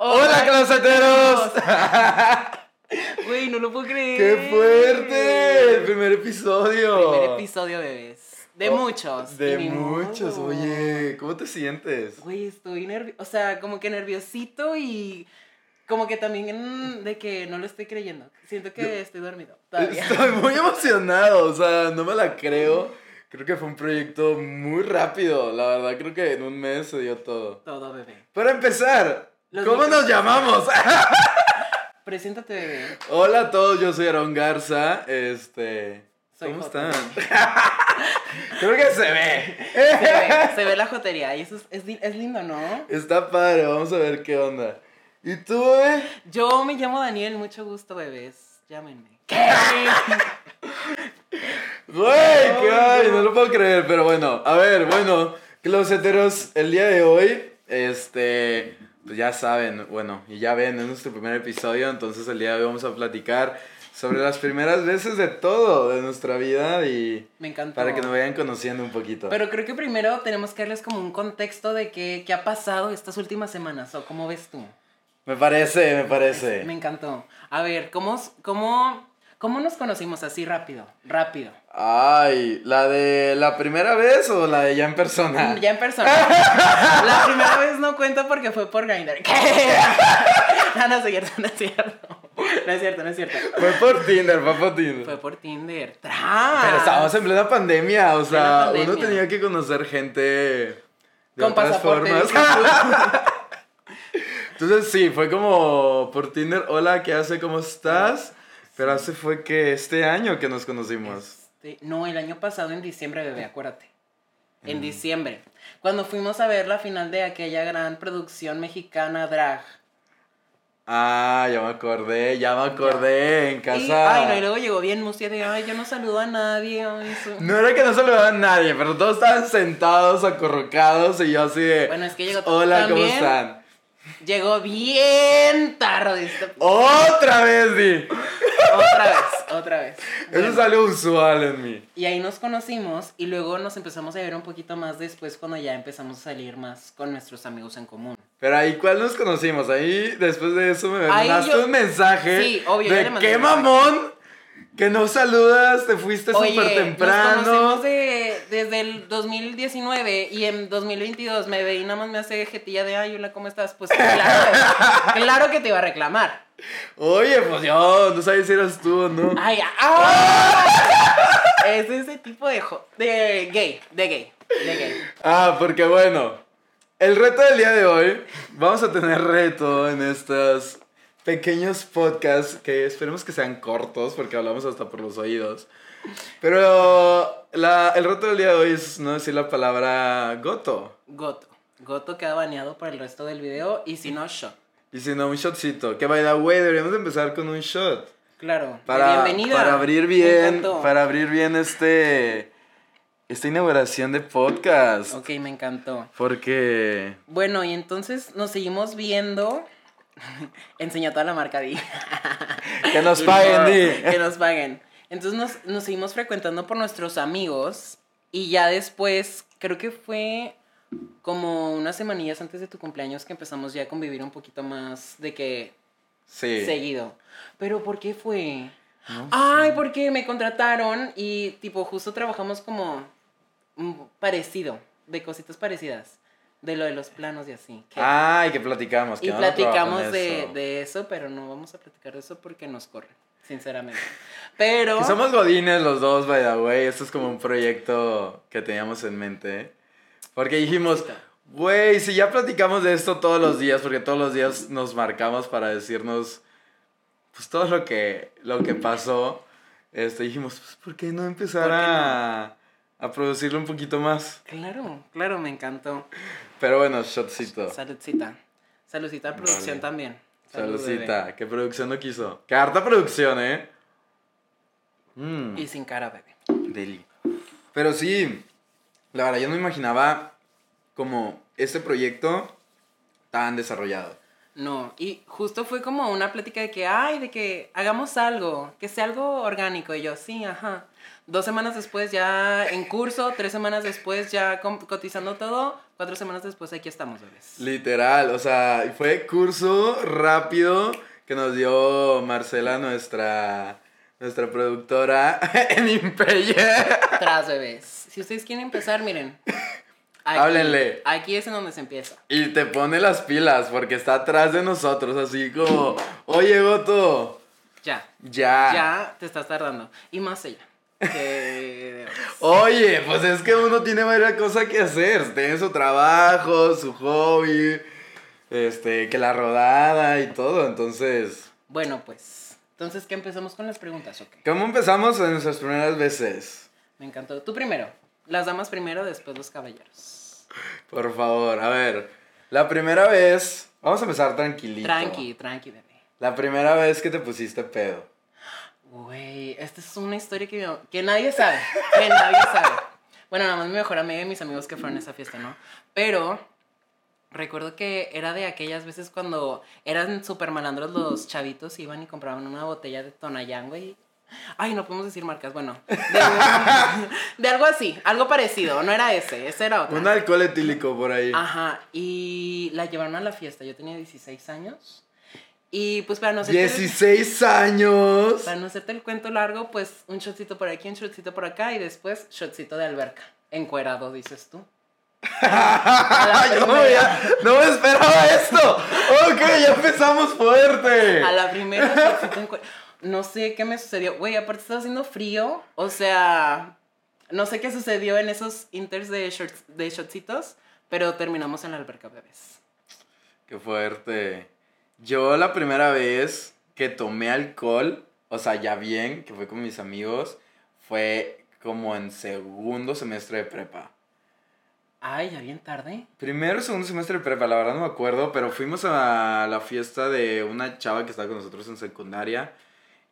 ¡Hola, closeteros! Güey, no lo puedo creer. ¡Qué fuerte! El primer episodio. Primer episodio, bebés. De Oh, muchos. De muchos, modo. oye. ¿Cómo te sientes? Güey, estoy nervioso. O sea, como que nerviosito y. Como que también de que no lo estoy creyendo. Siento que Yo- estoy dormido. Todavía. Estoy muy emocionado, o sea, no me la creo. Creo que fue un proyecto muy rápido, la verdad, creo que en un mes se dio todo. Todo, bebé. Para empezar, Los ¿cómo nos llamamos? Preséntate, bebé. Hola a todos, yo soy Aaron Garza, este... Soy ¿Cómo están? creo que se ve. Se ve, se ve la jotería y eso es, es, es lindo, ¿no? Está padre, vamos a ver qué onda. ¿Y tú, bebé? Yo me llamo Daniel, mucho gusto, bebés. Llámenme. ¿Qué? Güey, qué ay, no lo puedo creer, pero bueno, a ver, bueno, closeteros, el día de hoy, este, pues ya saben, bueno, y ya ven, es nuestro primer episodio, entonces el día de hoy vamos a platicar sobre las primeras veces de todo, de nuestra vida y Me encantó. para que nos vayan conociendo un poquito. Pero creo que primero tenemos que darles como un contexto de qué, qué ha pasado estas últimas semanas, o cómo ves tú. Me parece, me parece. Me encantó. A ver, ¿cómo, cómo, cómo nos conocimos así rápido? Rápido. Ay, ¿la de la primera vez o la de ya en persona? Ya en persona. La primera vez no cuento porque fue por Grindr. ¿Qué? No, no es cierto, no es cierto. No es cierto, no es cierto. Fue por Tinder, fue por Tinder. Fue por Tinder. ¡Tras! Pero estábamos en plena pandemia, o sea, uno tenía que conocer gente de Con otras formas. Entonces sí, fue como por Tinder, hola, ¿qué hace? ¿Cómo estás? Pero hace fue que este año que nos conocimos. Este, no, el año pasado en diciembre, bebé, acuérdate. Mm. En diciembre. Cuando fuimos a ver la final de aquella gran producción mexicana drag. Ah, ya me acordé, ya me acordé, en Y, casa. ay, no, y luego llegó bien mustia de, ay, yo no saludo a nadie. ay, su-". No era que no saludaba a nadie, pero todos estaban sentados, acorrocados y yo así de... Bueno, es que llegó Hola, ¿cómo están? Llegó bien tarde. esta- Otra vez, Di. Otra vez, otra vez. Eso Bueno, algo usual en mí. y ahí nos conocimos y luego nos empezamos a ver un poquito más después cuando ya empezamos a salir más con nuestros amigos en común. Pero ahí, ¿cuál nos conocimos? Ahí, después de eso, me Ahí mandaste yo- un mensaje. Sí, obvio, yo De mandé qué un mensaje. mamón que no saludas, te fuiste súper Nos temprano. conocemos de, desde el 2019 y en 2022 me ve y nada más me hace jetilla de ay, hola, ¿cómo estás? Pues claro, claro que te iba a reclamar. Oye, pues yo no sabía si eras tú o no. Ay, ¡ah! Es ese tipo de, jo- de gay, de gay, de gay. Ah, porque bueno, el reto del día de hoy, vamos a tener reto en estos pequeños podcasts que esperemos que sean cortos porque hablamos hasta por los oídos. Pero la, el reto del día de hoy es no decir la palabra goto. Goto. Goto queda baneado por el resto del video y si no, shot. Y si no, un shotcito. Que by the way, deberíamos de empezar con un shot. Claro. Para, bienvenida. para abrir bien, para abrir bien este, esta inauguración de podcast. Ok, me encantó. Porque... Bueno, y entonces nos seguimos viendo. Enseña toda la marca, Di. Que nos paguen, Di. Que nos paguen. Entonces nos, nos seguimos frecuentando por nuestros amigos. Y ya después, creo que fue como unas semanillas antes de tu cumpleaños que empezamos ya a convivir un poquito más de que Sí. seguido. Pero ¿por qué fue? No Ay, porque me contrataron y tipo justo trabajamos como parecido, de cositas parecidas, de lo de los planos y así. que- Ay, que platicamos. Que y no, no platicamos de, eso. de eso, pero no vamos a platicar de eso porque nos corren, sinceramente. Pero... Que somos godines los dos, by the way. Esto es como un proyecto que teníamos en mente. Porque dijimos, güey, si ya platicamos de esto todos los días, porque todos los días nos marcamos para decirnos, pues todo lo que, lo que pasó, este, dijimos, pues, ¿por qué no empezar ¿Por qué a, a producirlo un poquito más? Claro, claro, me encantó. Pero bueno, shotcito. Saludcita. Saludcita a producción Vale. también. Salud, Saludcita. Que producción no quiso. Que harta producción, ¿eh? Bebé. Y sin cara, bebé. Deli. Pero sí, la verdad, yo no imaginaba como este proyecto tan desarrollado. No, y justo fue como una plática de que, ay, de que hagamos algo, que sea algo orgánico. Y yo, sí, ajá. Dos semanas después ya en curso, tres semanas después ya cotizando todo, cuatro semanas después aquí estamos, bebés. Literal, o sea, fue curso rápido que nos dio Marcela, nuestra, nuestra productora en Impeyer. Tras, bebés. Si ustedes quieren empezar, miren. Aquí, Háblenle. Aquí es en donde se empieza. Y te pone las pilas porque está atrás de nosotros, así como, oye, Goto, Ya. ya. Ya te estás tardando. Y más ella. Que... Oye, pues es que uno tiene varias cosas que hacer. Tiene su trabajo, su hobby, este, que la rodada y todo. Entonces, Bueno, pues. Entonces, ¿qué empezamos con las preguntas? Ok. ¿cómo empezamos en nuestras primeras veces? Me encantó. Tú primero. Las damas primero, después los caballeros. Por favor, a ver. La primera vez, vamos a empezar tranquilito. Tranqui, tranqui, bebé. La primera vez que te pusiste pedo. Güey, esta es una historia que, que nadie sabe. Que nadie sabe. Bueno, nada más mi mejor amiga y mis amigos que fueron a esa fiesta, ¿no? Pero recuerdo que era de aquellas veces cuando eran súper malandros los chavitos, iban y compraban una botella de Tonayán, güey. Ay, no podemos decir marcas, bueno. De, de algo así, algo parecido. No era ese, ese era otro. Un alcohol etílico por ahí. Ajá, y la llevaron a la fiesta. Yo tenía 16 años. Y pues para no hacerte, 16 años. para no hacerte el cuento largo, pues un shotcito por aquí, un shotcito por acá y después shotcito de alberca. Encuerado, dices tú. Yo no, veía- no me esperaba esto. Ok, ya empezamos fuerte. A la primera shotcito encue- No sé qué me sucedió. Güey, aparte estaba haciendo frío. O sea, no sé qué sucedió en esos inters de, shorts, de shotcitos, pero terminamos en la alberca, bebés. Qué fuerte. Yo la primera vez que tomé alcohol, o sea, ya bien, que fue con mis amigos, fue como en segundo semestre de prepa. Ay, ya bien tarde. Primero segundo semestre de prepa, la verdad no me acuerdo, pero fuimos a la fiesta de una chava que estaba con nosotros en secundaria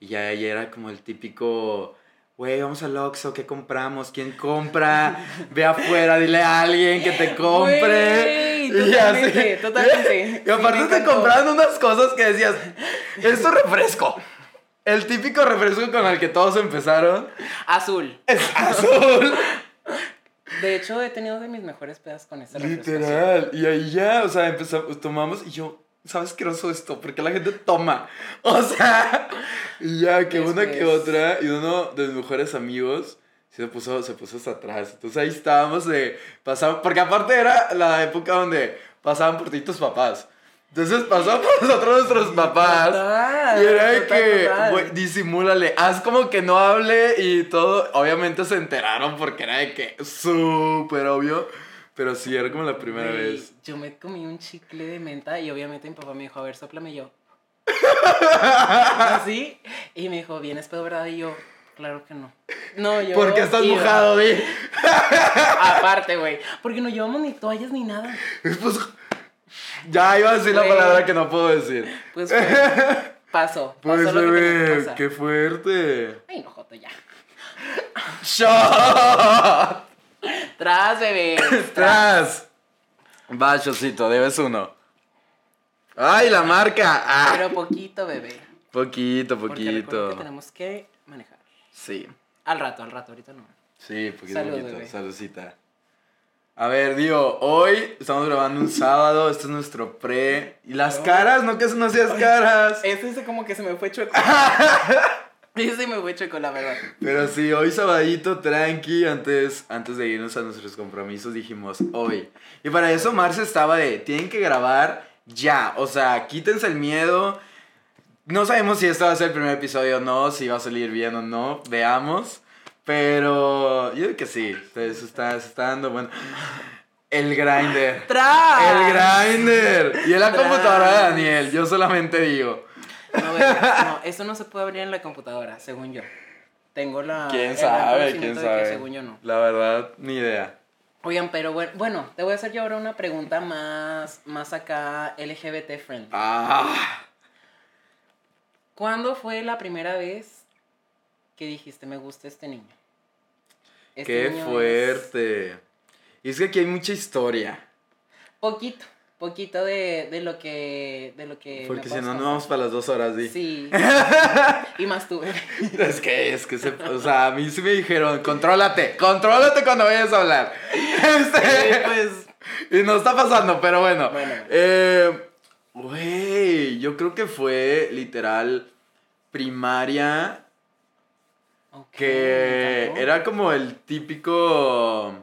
y ya ella era como el típico, güey, vamos al Oxxo, ¿qué compramos? ¿Quién compra? Ve afuera, dile a alguien que te compre. Totalmente, totalmente. Y aparte Sí, te compraban unas cosas que decías, esto es refresco. El típico refresco con el que todos empezaron Azul. es azul. De hecho, he tenido de mis mejores pedas con ese refresco. Literal. Y ahí ya, o sea, empezamos, tomamos y yo, ¿sabes qué oso esto? Porque la gente toma. O sea, y ya que una que otra, y uno de mis mejores amigos se puso, se puso hasta atrás. Entonces ahí estábamos de, pasaban, porque aparte era la época donde pasaban por ti tus papás. Entonces pasaban por nosotros nuestros papás. Total, y era de que, güey, disimúlale, haz como que no hable y todo. Obviamente se enteraron porque era de que súper obvio. Pero sí, era como la primera Güey, vez. Yo me comí un chicle de menta y obviamente mi papá me dijo, a ver, soplame yo. Así. Y me dijo, ¿vienes pedo, verdad? Y yo, claro que no. No, yo. Porque estás iba. mojado, vi. Aparte, güey. Porque no llevamos ni toallas ni nada. Pues, ya iba a decir la Güey. palabra que no puedo decir. Pues pasó. Pasó Pues, lo que tenía que bebé, qué fuerte. Ay, no, Joto, ya. ¡Shot! Tras, bebé. ¡Tras! Va, Chocito, debes uno. ¡Ay, la marca! ¡Ah! Pero poquito, bebé. Poquito, Porque poquito. que tenemos que manejar. Sí, Al rato, al rato, ahorita no. sí, poquito, Salud, poquito. bebé. Saludcita. A ver, digo, hoy estamos grabando un sábado, este es nuestro pre. ¿Y las No. caras? ¿No que no hacías caras? Ese es como que se me fue chueco. Ese me fue chueco, la verdad. Pero sí, hoy sabadito, tranqui, antes, antes de irnos a nuestros compromisos dijimos hoy. Y para eso Marce estaba de, tienen que grabar ya, o sea, quítense el miedo. No sabemos si este va a ser el primer episodio o no, si va a salir bien o no, veamos. Pero yo digo que sí, se se está, está dando bueno. El grinder. ¡Tras! El grinder. Y en la computadora de Daniel, yo solamente digo. No, no, eso no se puede abrir en la computadora, según yo. Tengo la. ¿Quién sabe? ¿Quién que sabe? según yo no. La verdad, ni idea. Oigan, pero bueno, bueno, te voy a hacer yo ahora una pregunta más, más acá LGBT friendly. Ah. ¿Cuándo fue la primera vez que dijiste me gusta este niño? Este Qué niño es fuerte. Y es que aquí hay mucha historia. Poquito. poquito de, de lo que de lo que Porque si no, no vamos para las dos horas, di. Sí. y más tú. Es que, es que se, o sea, a mí sí me dijeron, contrólate, contrólate cuando vayas a hablar. Este, pues y no está pasando, pero bueno. Bueno. Eh, Güey, yo creo que fue literal primaria que era como el típico...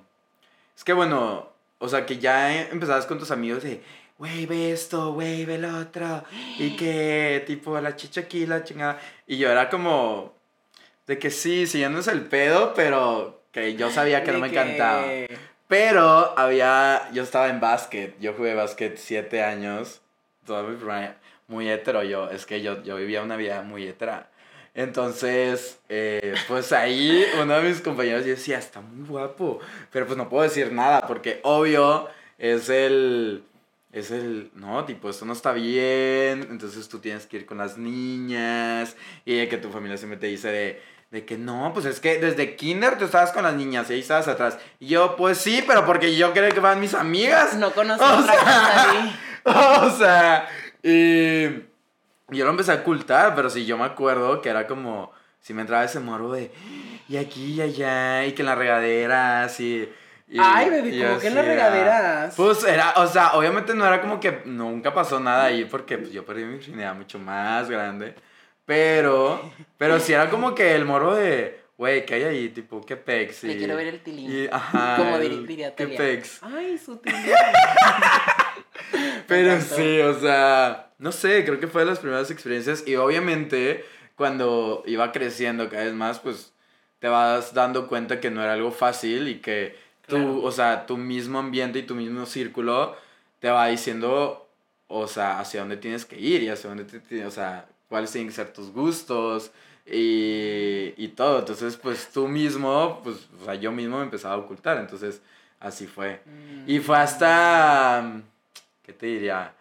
Es que bueno, o sea, que ya empezabas con tus amigos de, güey, ve esto, güey, ve lo otro. Y que tipo la chicha aquí, la chingada. Y yo era como de que sí, sí, ya no es el pedo, pero que yo sabía que no me encantaba. Pero había, yo estaba en básquet, yo jugué básquet siete años, toda mi primaria, muy hetero yo, es que yo, yo vivía una vida muy hetera. Entonces, eh, pues ahí uno de mis compañeros decía, está muy guapo, pero pues no puedo decir nada, porque obvio es el, es el, no, tipo, esto no está bien, entonces tú tienes que ir con las niñas, y de que tu familia siempre te dice de, de que no, pues es que desde kinder tú estabas con las niñas y ahí estabas atrás. Y yo, pues sí, pero porque yo creía que van mis amigas. No conozco otra sea, cosa ahí. o sea, y yo lo empecé a ocultar, pero sí, yo me acuerdo que era como, si me entraba ese morbo de, y aquí y allá, y que en las regaderas, y... y- Ay, bebé, y ¿cómo yo que en las regaderas? Pues era, o sea, obviamente no era como que nunca pasó nada ahí, porque pues, yo perdí mi virginidad mucho más grande, pero, pero sí era como que el morbo de, güey, ¿qué hay ahí? Tipo, ¿qué pex? Le Y- quiero ver el tilín. y, ajá, Como diría ¿Qué Telia. pex? Ay, su tilín. Pero sí, o sea, no sé, creo que fue de las primeras experiencias y obviamente cuando iba creciendo cada vez más, pues te vas dando cuenta que no era algo fácil y que tú, o sea, tu mismo ambiente y tu mismo círculo te va diciendo, o sea, hacia dónde tienes que ir y hacia dónde, te, o sea, cuáles tienen que ser tus gustos y, y todo. Entonces, pues tú mismo, pues, o sea, yo mismo me empezaba a ocultar, entonces así fue. Mm. Y fue hasta, ¿qué te diría?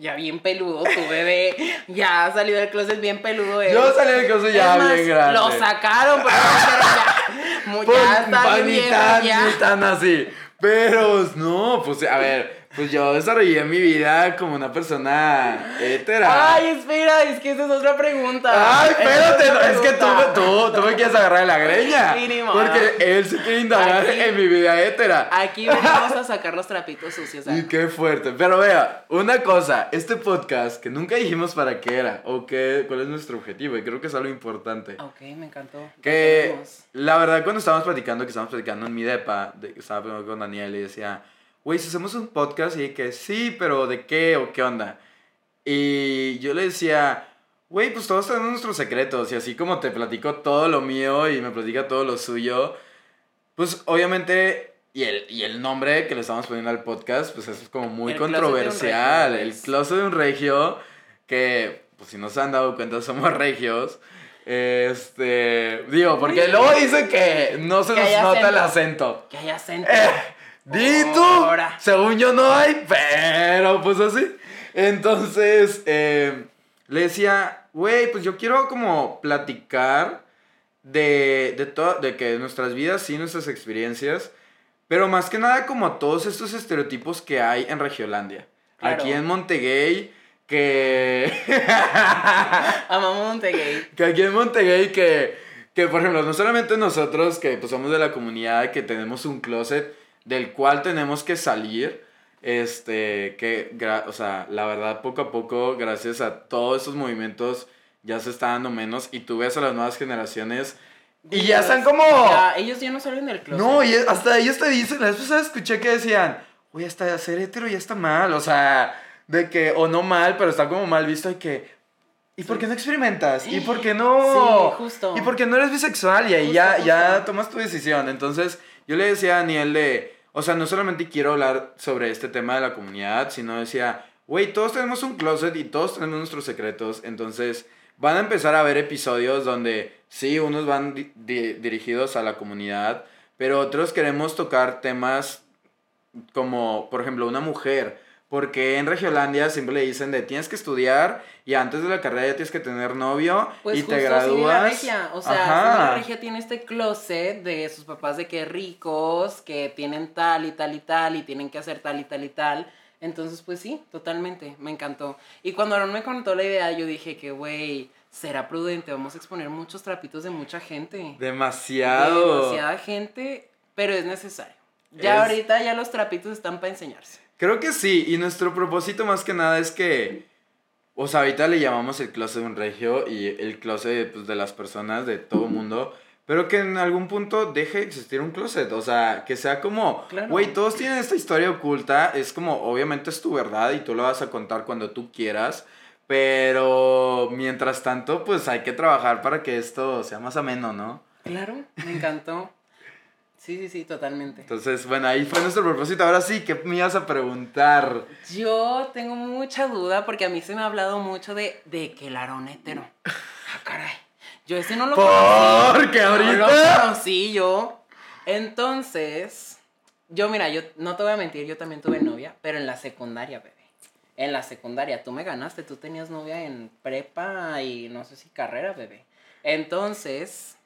Ya bien peludo tu bebé. Ya salió del closet bien peludo. él. Yo salí del closet ya más, bien grande. Lo sacaron, pero ya, Pues, ya está bien ya. tan así. Pero no, pues a ver, pues yo desarrollé mi vida como una persona hetera. Ay, espera, es que esa es otra pregunta. Ay, espérate, no, es que tú, tú, tú me quieres agarrar de la greña. Sí, ni modo. porque él se quiere indagar Aquí- en mi vida hetera. Aquí venimos a sacar los trapitos sucios. Y ¿sabes? qué fuerte. Pero vea, una cosa, este podcast que nunca dijimos para qué era o qué, cuál es nuestro objetivo, y creo que es algo importante. Ok, me encantó. Que la verdad, cuando estábamos platicando, que estábamos platicando en mi depa, de, estaba con Daniel y decía, güey, si hacemos un podcast, y que sí, pero ¿de qué o qué onda? Y yo le decía, güey, pues todos tenemos nuestros secretos, y así como te platico todo lo mío y me platica todo lo suyo, pues obviamente, y el, y el nombre que le estamos poniendo al podcast, pues es como muy El controversial, regio, el pues. closet de un regio, que, pues si no se han dado cuenta, somos regios. Este, digo, porque luego dicen que no se Que nos hay nota el acento. acento. Que haya acento. Eh, di tú, según yo no hay, pero pues así. Entonces, eh, le decía, güey, pues yo quiero como platicar de, de, to- de que nuestras vidas, sí, nuestras experiencias, pero más que nada como todos estos estereotipos que hay en Regiolandia. Claro. Aquí en Montegay, que... Amamos Montegay. que aquí en Montegay que, que por ejemplo, no solamente nosotros que pues, somos de la comunidad, que tenemos un closet del cual tenemos que salir, este, que, o sea, la verdad, poco a poco, gracias a todos estos movimientos, ya se está dando menos y tú ves a las nuevas generaciones y ya están como... Ya, ellos ya no salen del closet. No, y hasta ellos te dicen, la vez escuché que decían, oye, hasta ser hetero ya está mal, o sea, de que, o no mal, pero está como mal visto y que, ¿y por qué no experimentas? ¿Y por qué no? Sí, justo. ¿Y por qué no eres bisexual? Y ahí Justo, ya, ya justo. tomas tu decisión. Entonces, yo le decía a Daniel de, o sea, no solamente quiero hablar sobre este tema de la comunidad, sino decía, güey, todos tenemos un closet y todos tenemos nuestros secretos, entonces van a empezar a haber episodios donde sí, unos van di- di- dirigidos a la comunidad, pero otros queremos tocar temas como, por ejemplo, una mujer. Porque en Regiolandia siempre le dicen de tienes que estudiar y antes de la carrera ya tienes que tener novio Pues y justo te vive la gradúas. regia. O sea, la regia tiene este closet de sus papás de que ricos, que tienen tal y tal y tal y tienen que hacer tal y tal y tal. Entonces, pues sí, totalmente, me encantó. Y cuando Aaron me contó la idea, yo dije que, güey, será prudente, vamos a exponer muchos trapitos de mucha gente. Demasiado. Demasiada gente, pero es necesario. Ya Es- ahorita ya los trapitos están para enseñarse. Creo que sí, y nuestro propósito más que nada es que, o sea, ahorita le llamamos el closet de un regio y el closet pues, de las personas, de todo mundo, pero que en algún punto deje de existir un closet, o sea, que sea como, Claro. güey, todos tienen esta historia oculta, es como, obviamente es tu verdad y tú lo vas a contar cuando tú quieras, pero mientras tanto, pues hay que trabajar para que esto sea más ameno, ¿no? Claro, me encantó. Sí, sí, sí, totalmente. Entonces, bueno, ahí fue nuestro propósito. Ahora sí, ¿qué me ibas a preguntar? Yo tengo mucha duda porque a mí se me ha hablado mucho de, de que el Aarón hetero. Ah, caray. Yo ese no lo conocí. Porque No lo ahorita... conocí yo. Entonces, yo mira, yo no te voy a mentir, yo también tuve novia, pero en la secundaria, bebé. En la secundaria, tú me ganaste, tú tenías novia en prepa y no sé si carrera, bebé. Entonces,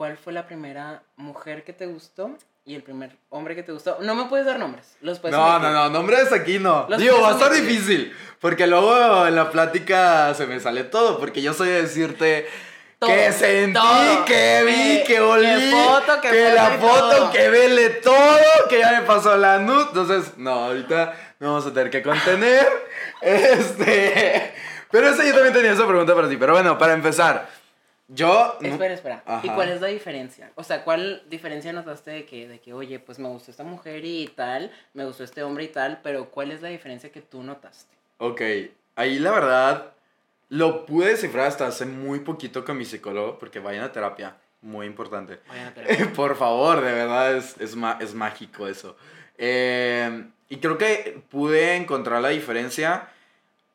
¿cuál fue la primera mujer que te gustó y el primer hombre que te gustó? No me puedes dar nombres, los puedes No, no, no, nombres aquí no. Los Digo, va a estar difícil. Porque luego en la plática se me sale todo. Porque yo soy de decirte Todo, que sentí, todo. que vi, Que- olí, que foto, que que la foto, todo. que vele todo, que ya me pasó la nud. Entonces, no, ahorita no vamos a tener que contener. Este. Pero esa yo también tenía esa pregunta para ti. Pero bueno, para empezar. Yo. no- Espera, espera. ¿Y cuál es la diferencia? O sea, ¿cuál diferencia notaste de que, de que, oye, pues me gustó esta mujer y tal, me gustó este hombre y tal, pero cuál es la diferencia que tú notaste? Ok, ahí la verdad lo pude descifrar hasta hace muy poquito con mi psicólogo, porque vayan a terapia, muy importante. Vayan a terapia. Por favor, de verdad es, es, es mágico eso. Eh, y creo que pude encontrar la diferencia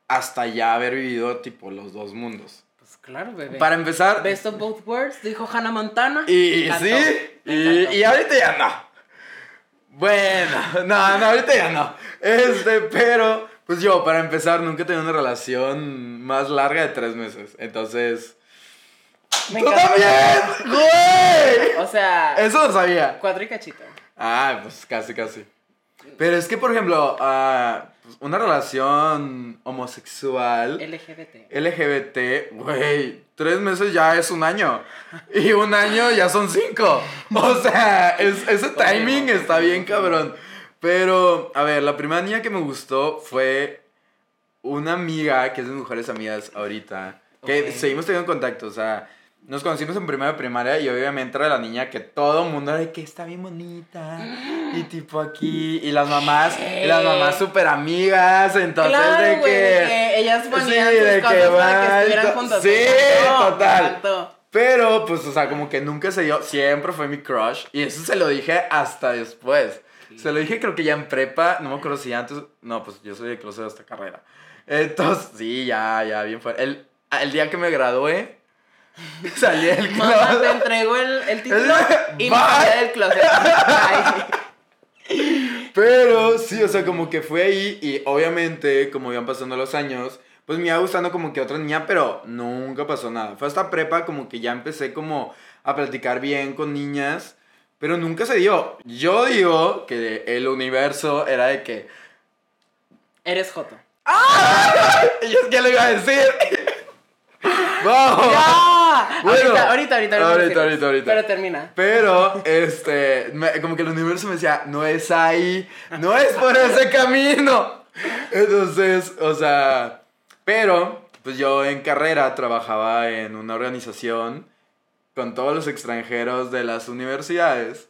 hasta ya haber vivido tipo los dos mundos. Claro, bebé. Para empezar, Best of both worlds, dijo Hannah Montana. y sí, y, y ahorita ya no. Bueno, no, no, ahorita ya no. Este, pero, pues yo, para empezar, nunca he tenido una relación más larga de tres meses. Entonces. Me ¡Tú también! ¡Güey! O sea, Eso lo sabía. cuatro y cachito. Ah, pues casi, casi. Pero es que, por ejemplo, ah, pues, una relación homosexual. LGBT. LGBT, güey, tres meses ya es un año. Y un año ya son cinco. O sea, es- ese timing está bien cabrón. Pero, a ver, la primera niña que me gustó fue una amiga, que es de mis mejores amigas ahorita. Que seguimos teniendo contacto, o sea, nos conocimos en primera de primaria y obviamente era la niña que todo el mundo era de que está bien bonita. Y tipo aquí, y las mamás, y las mamás súper amigas, entonces claro, de que... de que ellas ponían Sí, sus de cosas que para que estuvieran juntas. sí, total. Pero, pues, o sea, como que nunca se dio, siempre fue mi crush. Y eso se lo dije hasta después. Se lo dije creo que ya en prepa, no me acuerdo si antes, no, pues yo soy de closet de esta carrera. Entonces, sí, ya, ya, bien fuerte. El, el día que me gradué, salí del Mamá, te closet. entrego el, el título y me salí del closet. Pero sí, o sea, como que fue ahí y obviamente, como iban pasando los años, pues me iba gustando como que otra niña, pero nunca pasó nada. Fue hasta prepa como que ya empecé como a platicar bien con niñas, pero nunca se dio. Yo digo que el universo era de que... Eres Joto. Y es que le iba a decir. Vamos. Ahorita, ahorita, ahorita, ahorita, decimos. ahorita, ahorita. Pero termina. Pero, este, me- como que el universo me decía, no es ahí, no es por ese camino. Entonces, o sea, pero, pues yo en carrera trabajaba en una organización con todos los extranjeros de las universidades.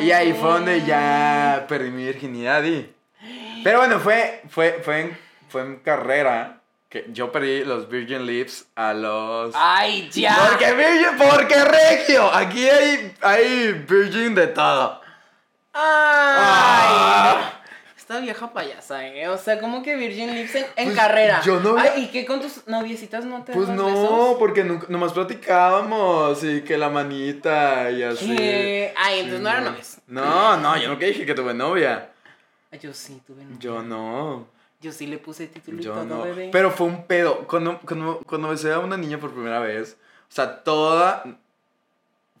Y ahí fue donde ya perdí mi virginidad y... Pero bueno, fue, fue, fue, en, fue en carrera que yo perdí los Virgin Lips a los... ¡Ay, ya! Porque Virgin, porque Regio. Aquí hay, hay Virgin de todo. ¡Ay! Ah. Esta vieja payasa, ¿eh? O sea, como que Virgin Lips en, en Pues, carrera. yo no Ay, ¿y qué con tus noviecitas no te Pues das no, besos? porque nunca, nomás platicábamos y que la manita y así. ¿Qué? Ay, entonces no eran no. novios. No, no, yo nunca dije que tuve novia. Yo sí tuve novia. Yo no, Yo sí le puse título y yo todo, no. bebé. Pero fue un pedo. Cuando, cuando, cuando besé a una niña por primera vez, o sea, toda...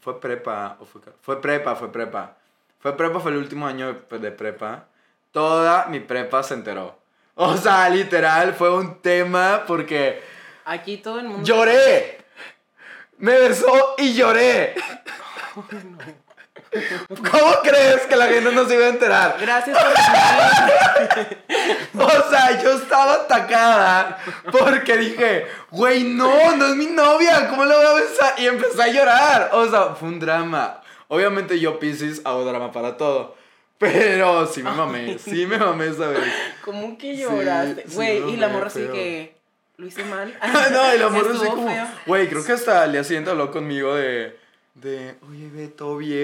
¿Fue prepa o fue... Fue prepa, fue prepa. Fue prepa, fue el último año de, de prepa. toda mi prepa se enteró. O sea, literal, fue un tema porque Aquí todo el mundo. lloré. Me besó y lloré. ¿Cómo crees que la gente no se iba a enterar? Gracias por. O sea, yo estaba atacada porque dije, güey, no, no es mi novia, ¿cómo la voy a besar? Y empecé a llorar. O sea, fue un drama. Obviamente yo, Pisces, hago drama para todo. Pero sí me mamé, sí me mamé esa vez. ¿Cómo que Sí, lloraste? sí, Güey, y la morra así feo. que. Lo hice mal. no, y la morra así como, güey, creo que hasta el día siguiente habló conmigo de, de, oye, ve, todo bien,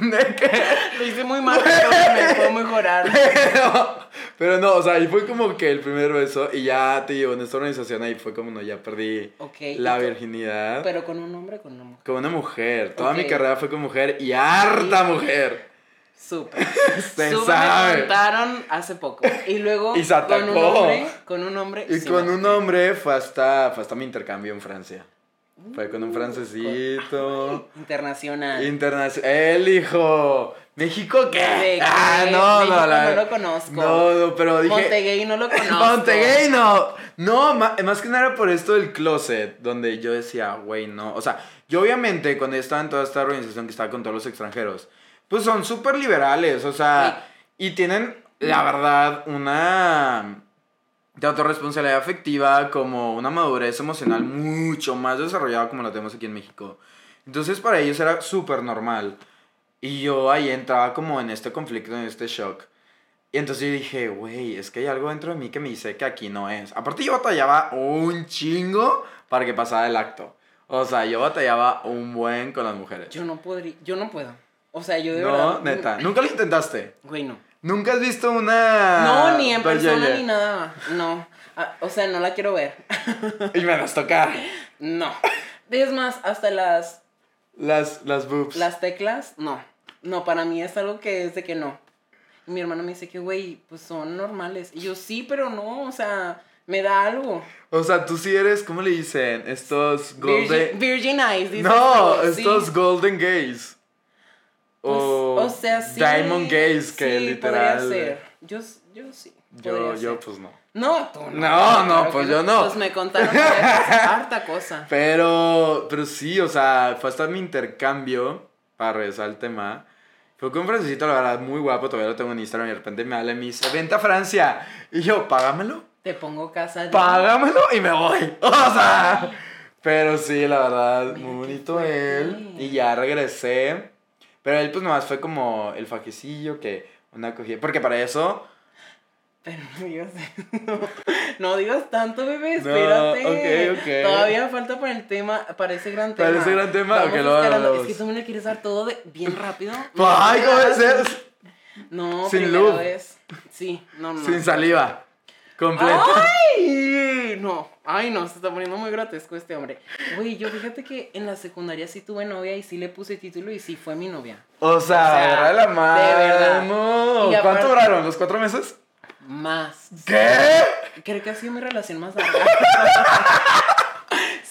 de que... Lo hice muy mal, pero me puedo mejorar. Pero, pero no, o sea, ahí fue como que el primer beso y ya, te digo, en esta organización ahí fue como, no, ya perdí la ¿y virginidad. Pero con un hombre con una mujer. Con una mujer. Toda mi carrera fue con mujer y harta mujer. Súper. Se Súper, sabe. me contaron hace poco. Y luego Y se con un atacó. hombre, con un hombre. Y sí, con un hombre fue hasta, fue hasta mi intercambio en Francia. Fue con un francesito. Internacional. Internacional. El hijo. ¿México qué? ¿De Ah, no, México no, la- no lo conozco. No, no, pero dije. Montegay no lo conozco. Montegay no. No, más que nada por esto del closet, donde yo decía, güey, no. O sea, yo obviamente cuando estaba en toda esta organización que estaba con todos los extranjeros, pues son súper liberales, o sea, y tienen, la verdad, una de autorresponsabilidad afectiva, como una madurez emocional mucho más desarrollada como la tenemos aquí en México. Entonces para ellos era súper normal. Y yo ahí entraba como en este conflicto, en este shock. Y entonces yo dije, güey, es que hay algo dentro de mí que me dice que aquí no es. Aparte yo batallaba un chingo para que pasara el acto. O sea, yo batallaba un buen con las mujeres. Yo no podría, yo no puedo. O sea, yo de no, verdad. neta. ¿Nunca lo intentaste? Güey, no. ¿Nunca has visto una... No, ni en persona ni nada. No. Ah, o sea, no la quiero ver. Y me las tocar. No. Es más, hasta las, Las, las boobs. las teclas, no. No, para mí es algo que es de que no. Mi hermano me dice que, güey, pues son normales. Y yo, sí, pero no, o sea, me da algo. O sea, tú sí eres, ¿cómo le dicen? Estos golden... Virgin, virgin eyes, dices No, tú, sí. estos golden gays. Pues, o, o sea, sí. Diamond gays, que sí, literal... Podría ser. Yo, yo sí. Yo, yo ser. pues no. No, tú no. No, no, claro pues yo no. Pues me contaron que harta cosa. Pero, pero sí, o sea, fue hasta mi intercambio, para regresar al tema. Fue con un francesito, la verdad, muy guapo, todavía lo tengo en Instagram y de repente me habla y me dice, vente a Francia. Y yo, págamelo, Te pongo casa págamelo y me voy. O sea, pero sí, la verdad, muy bonito él. Y ya regresé. Pero él pues nomás fue como el fajecillo que una cogida. Porque para eso... Pero no digas, no, no digas tanto, bebé, No, espérate. ok, ok. Todavía falta para el tema, para ese gran tema. Para ese gran tema, Vamos ok, lo hablamos. Es que tú me le quieres dar todo de, bien rápido. ¡Ay, cómo No, es! No, Sin lube. vez. Sí, no, no. Sin saliva. Completa. ¡Ay! No, ay, no, se está poniendo muy grotesco este hombre. Güey, yo fíjate que en la secundaria sí tuve novia y sí le puse título y sí fue mi novia. O sea, O sea, la mano. de verdad. No. Y ¿Cuánto aparte- duraron? ¿Los cuatro meses? Más. ¿Qué? Creo que ha sido mi relación más larga.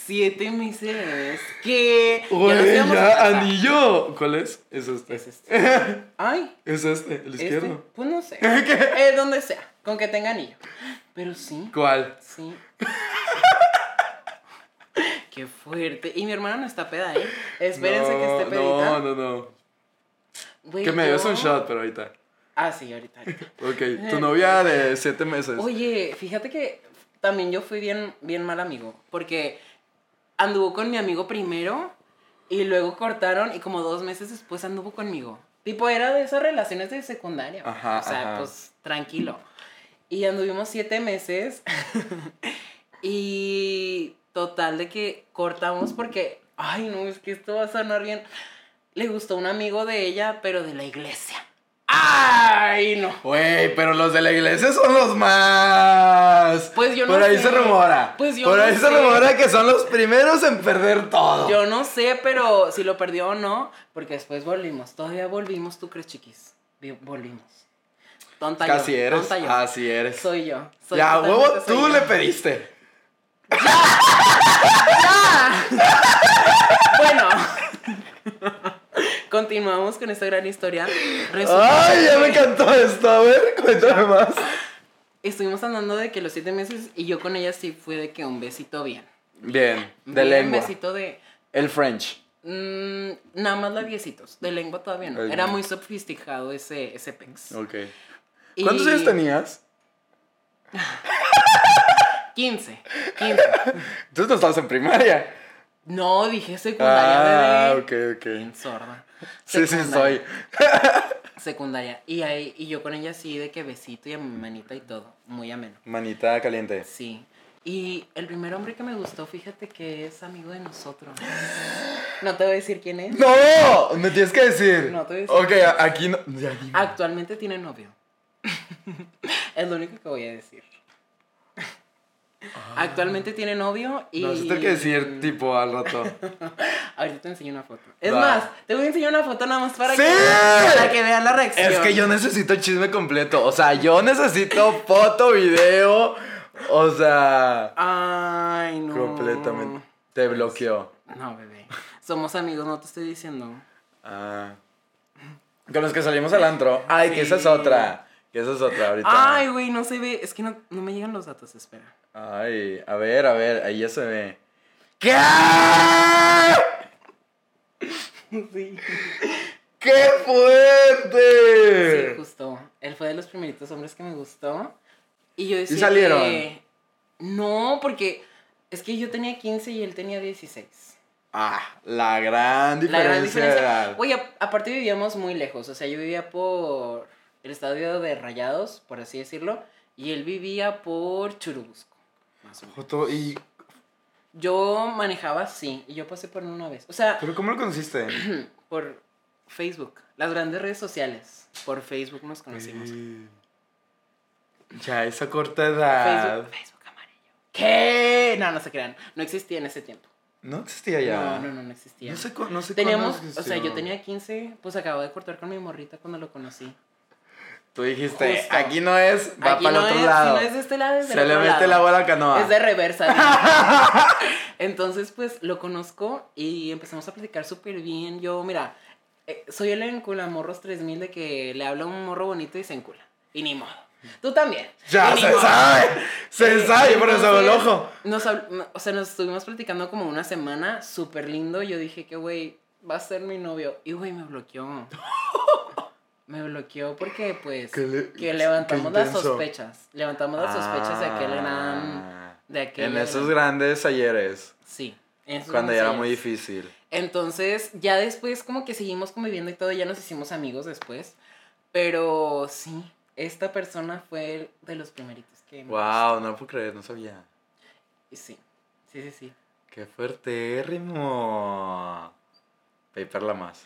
Siete meses. ¿Qué? Ya a ya, anillo. ¿Cuál es? Es este. Es este. Ay, Es este, el este. izquierdo. Pues no sé. ¿Qué? Eh, donde sea. Con que tenga anillo. Pero sí. ¿Cuál? Sí. Qué fuerte. Y mi hermana no está peda, ¿eh? Espérense no, que esté pedita. No, no, no. Güey, Que me yo- un shot, pero ahorita. Ah, sí, ahorita. ahorita. Ok, tu novia de siete meses. Oye, fíjate que también yo fui bien, bien mal amigo. Porque anduvo con mi amigo primero y luego cortaron y como dos meses después anduvo conmigo. Tipo, era de esas relaciones de secundaria. Ajá, O sea, ajá. pues tranquilo. Y anduvimos siete meses. y total de que cortamos porque, ay, no, es que esto va a sonar bien. Le gustó un amigo de ella, pero de la iglesia. ¡Ay, no! Güey, pero los de la iglesia son los más. Pues yo no Por ahí sé. se rumora. Pues yo Por no ahí se rumora que son los primeros en perder todo. Yo no sé, pero si lo perdió o no, porque después volvimos. Todavía volvimos, ¿tú crees, chiquis? Vi- Volvimos. Tonta Casi yo. eres. Tonta yo. Así eres. Soy yo. Soy ya, huevo, tú yo. le pediste. Bueno. continuamos con esta gran historia. Resulta Ay, ya me encantó esto. A ver, cuéntame más. Estuvimos hablando de que los siete meses y yo con ella sí fue de que un besito bien. Bien, de Bien, lengua. besito de. El French. mm, nada más labiecitos. De lengua todavía no. Era muy sofisticado ese, ese pex. Ok. Y- ¿Cuántos años tenías? 15. 15. Tú no estabas en primaria. No, dije secundaria, Ah, bebé. ok, ok. Bien sorda. Sí, sí, soy. Secundaria. Y, ahí, y yo con ella sí, de que besito y a mi manita y todo. Muy ameno. Manita caliente. Sí. Y el primer hombre que me gustó, fíjate que es amigo de nosotros. No te voy a decir quién es. ¡No! Me tienes que decir. No te voy a decir. Ok, a- aquí no. Ya, dime. Actualmente tiene novio. es lo único que voy a decir. Actualmente tiene novio y. No, eso tengo que decir, tipo, al rato. Ahorita te enseño una foto. Es Va. más, te voy a enseñar una foto nada más para, ¡Sí! que, para que vean la reacción. Es que yo necesito chisme completo. O sea, yo necesito foto, video. O sea, Ay, no. completamente. Te bloqueó. No, bebé. Somos amigos, no te estoy diciendo. Ah. Con los que salimos al antro. Ay, que esa es otra. Que esa es otra ahorita. Ay, güey, no se ve. Es que no, no me llegan los datos, espera. Ay, a ver, a ver, ahí ya se ve. ¿Qué? Sí. ¡Qué Sí, fuerte! justo. Él fue de los primeritos hombres que me gustó. Y yo decía. salieron? que- No, porque es que yo tenía 15 y él tenía 16. Ah, la gran La diferencia. gran de diferencia. Oye, aparte vivíamos muy lejos. O sea, yo vivía por el estadio de Rayados, por así decirlo. Y él vivía por Churubusco. Más o menos. Y. Yo manejaba, sí. Y yo pasé por él una vez. O sea, ¿Pero cómo lo conociste? por Facebook. Las grandes redes sociales. Por Facebook nos conocimos. Ya, esa corta edad. Facebook, Facebook amarillo. ¿Qué? No, no se crean. No existía en ese tiempo. No existía ya. No, no, no, no existía. No sé, no sé Teníamos, o sea, yo tenía 15, pues acabo de cortar con mi morrita cuando lo conocí. Tú dijiste, Justo. aquí no es, va Aquí para el no otro es, lado. si no es de este lado, es del Se le mete lado. el agua a la canoa. Es de reversa. Entonces, pues lo conozco y empezamos a platicar súper bien. Yo, mira, eh, soy el encula morros 3000 de que le habla un morro bonito y se encula. Y ni modo. Tú también. Ya Y se sabe. Se Eh, sabe, por eso el ojo. Nos, o sea, nos estuvimos platicando como una semana, súper lindo. Yo dije que, güey, va a ser mi novio. Y, güey, me bloqueó. me bloqueó porque, pues, le- que levantamos las sospechas. Levantamos las sospechas de aquel gran... Ah, De aquel En esos grandes ayeres. Sí. en esos Cuando ya era muy difícil. Entonces, ya después como que seguimos conviviendo y todo, ya nos hicimos amigos después. Pero sí, esta persona fue de los primeritos que... me Wow, no puedo creer, no sabía. gustó. Sí, sí, sí, sí. Qué fuerte, Rimo. Paper la más.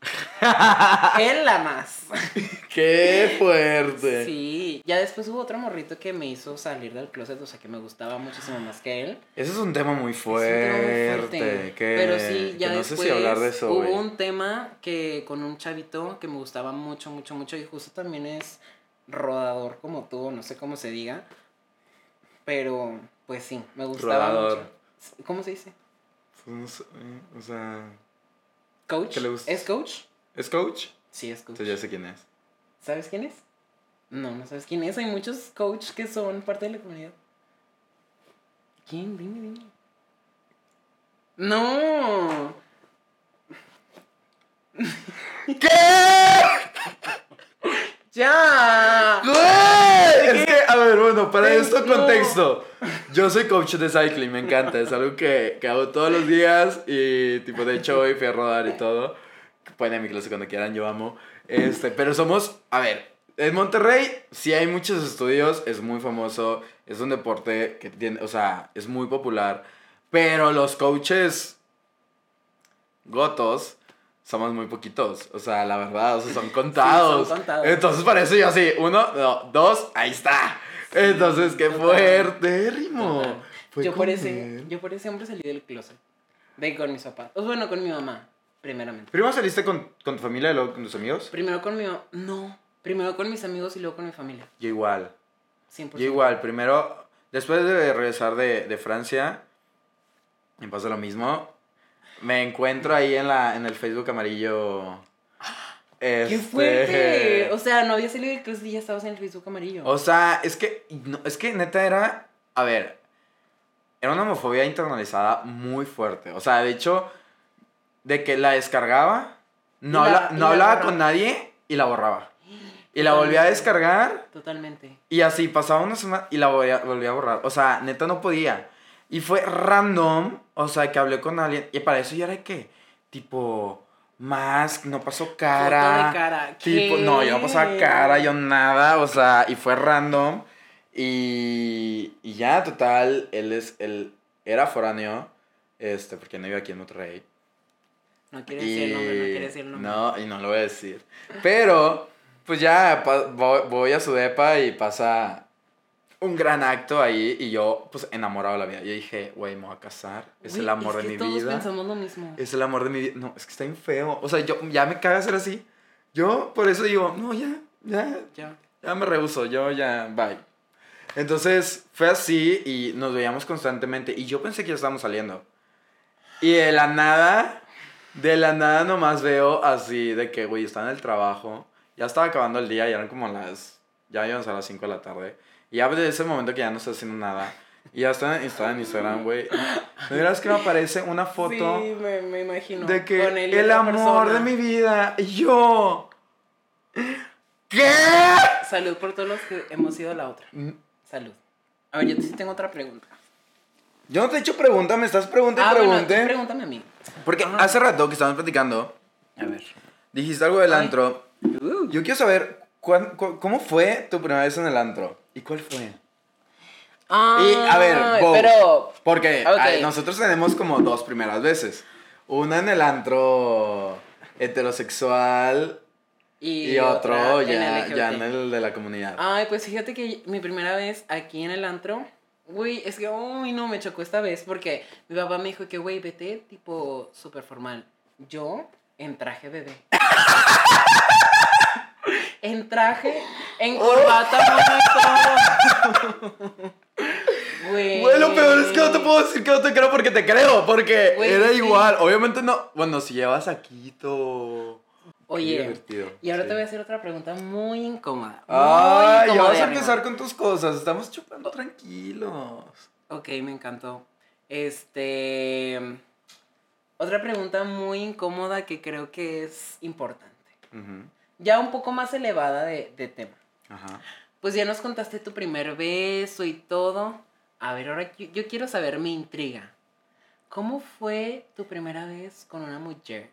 Él la más. Qué fuerte. Sí, ya después hubo otro morrito que me hizo salir del closet, o sea, que me gustaba muchísimo más que él. Ese es un tema muy un tema muy fuerte. Que, Pero sí, ya no después sé si hablar de eso. hubo un tema que con un chavito que me gustaba mucho, mucho, mucho y justo también es rodador como tú, no sé cómo se diga, pero pues sí, me gustaba Rodador. mucho. ¿Cómo se dice? Pues no sé, O sea. ¿Coach? ¿Qué le gusta? ¿Es coach? ¿Es coach? Sí, es coach. Entonces ya sé quién es. ¿Sabes quién es? No, no sabes quién es. Hay muchos coaches que son parte de la comunidad. ¿Quién? Dime, dime. No. ¿Qué? Ya. ¡Güey! Es que, a ver, bueno, para esto no. Yo soy coach de cycling, me encanta. Es algo que, que hago todos los días. Y, tipo, de hecho, hoy fui a rodar y todo. Pueden ir a mi clase cuando quieran, yo amo. Este, pero somos, a ver, en Monterrey sí hay muchos estudios, es muy famoso, es un deporte que tiene, o sea, es muy popular. Pero los coaches gotos somos muy poquitos. O sea, la verdad, o sea, son contados. contados. Entonces, para eso yo así, uno, no, dos, ahí está. Entonces, qué fuerte, Rimo. Yo por, ese, yo por ese hombre salí del closet. De con mis papás. O bueno, con mi mamá, primeramente. ¿Primero saliste con, con tu familia y luego con tus amigos? Primero con mi. No. Primero con mis amigos y luego con mi familia. Yo igual. 100%. Yo igual, primero, después de regresar de, de Francia, me pasó lo mismo. me encuentro ahí en, la, en el Facebook amarillo. ¡Qué Este, fuerte! O sea, no había salido del closet y ya estabas en el Facebook amarillo. O sea, es que, no, es que neta era, a ver, era una homofobia internalizada muy fuerte. O sea, de hecho, de que la descargaba, no, la- habla- no la hablaba borraba. con nadie y la borraba. Y la volvía a Totalmente. descargar Totalmente. y así pasaba una semana y la volvía, volvía a borrar. O sea, neta no podía. Y fue random, o sea, que hablé con alguien. Y para eso ya era que, tipo, más, no pasó cara. Foto de cara. No, yo no pasaba cara, yo nada, o sea, y fue random. Y, y ya, total, él es, él era foráneo, este, porque no vive aquí en Monterrey. No quiere decir el nombre, no quiere decir el nombre. No, y no lo voy a decir. Pero, pues ya voy a su depa y pasa un gran acto ahí y yo, pues, enamorado de la vida. Yo dije, güey, me voy a casar, es el amor es de que mi todos vida. pensamos lo mismo. Es el amor de mi vida. No, es que está bien feo. O sea, yo ya me caga ser así. Yo por eso digo, no, ya, ya, Ya. ya me rehuso, yo ya, bye. Entonces fue así y nos veíamos constantemente y yo pensé que ya estábamos saliendo. Y de la nada, de la nada nomás veo así de que, güey, estaba en el trabajo, ya estaba acabando el día, ya eran como las, ya íbamos a las 5 de la tarde. Y ya de ese momento que ya no estoy haciendo nada. Y ya estaba en Instagram, güey. Mira, es que me aparece una foto Sí, me, me imagino. de que Con él y el amor persona. de mi vida, y yo. ¿Qué? Salud por todos los que hemos sido la otra. Salud. A ver, yo sí tengo otra pregunta. Yo no te he hecho pregunta, me estás preguntando y Ah, bueno, pregunte. tú pregúntame a mí. Porque Ajá. hace rato que estábamos platicando, A ver. dijiste algo del Ay. antro. Uh. Yo quiero saber cómo fue tu primera vez en el antro y cuál fue. Ah, Y a ver, Bo, pero porque nosotros tenemos como dos primeras veces. Una en el antro heterosexual y, y, otro en ya, LGBT. ya en el de la comunidad. Ay, pues fíjate que mi primera vez aquí en el antro, güey, es que, uy, no, me chocó esta vez porque mi papá me dijo que, güey, vete tipo súper formal. Yo en traje bebé. en traje, en corbata, todo. Güey. Güey, lo peor es que no te puedo decir que no te creo porque te creo, porque Güey, era sí. igual. Obviamente no. Bueno, si llevas Aquito. Oye, y ahora sí. te voy a hacer otra pregunta muy incómoda. muy Ay, ya vas a empezar con tus cosas. Estamos chupando tranquilos. Ok, me encantó. Este. Otra pregunta muy incómoda que creo que es importante. Ya un poco más elevada de, de tema. Ajá. Pues ya nos contaste tu primer beso y todo. A ver, ahora yo, yo quiero saber, mi intriga. ¿Cómo fue tu primera vez con una mujer?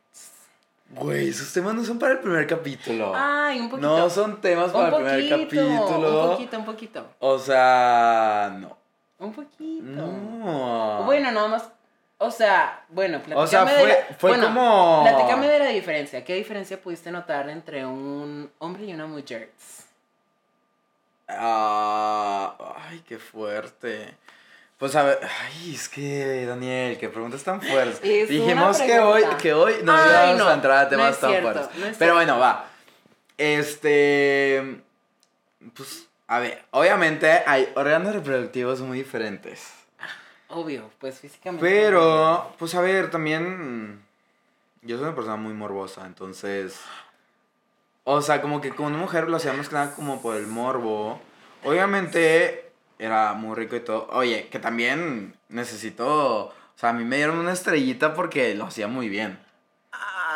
Güey, esos temas no son para el primer capítulo. Ay, un poquito. no son temas para un el primer capítulo. Un poquito, un poquito. O sea, no. Un poquito. No. Bueno, nada más. O sea, bueno, platícame O sea, de fue- la- fue bueno, como- Platícame de la diferencia. ¿Qué diferencia pudiste notar entre un hombre y una mujer? Ah, ay, qué fuerte. Pues a ver, ay, es que Daniel, qué preguntas tan fuertes. Es Dijimos que hoy, que hoy no Ay, íbamos no, a entrar a no temas es tan cierto, fuertes. no es Pero bueno, va. Este, pues, a ver, obviamente hay órganos reproductivos muy diferentes. Obvio, pues físicamente. Pero, pues a ver, también yo soy una persona muy morbosa, entonces, o sea, como que con una mujer lo hacía más que nada como por el morbo. Obviamente era muy rico y todo. Oye, que también necesito, o sea, a mí me dieron una estrellita porque lo hacía muy bien.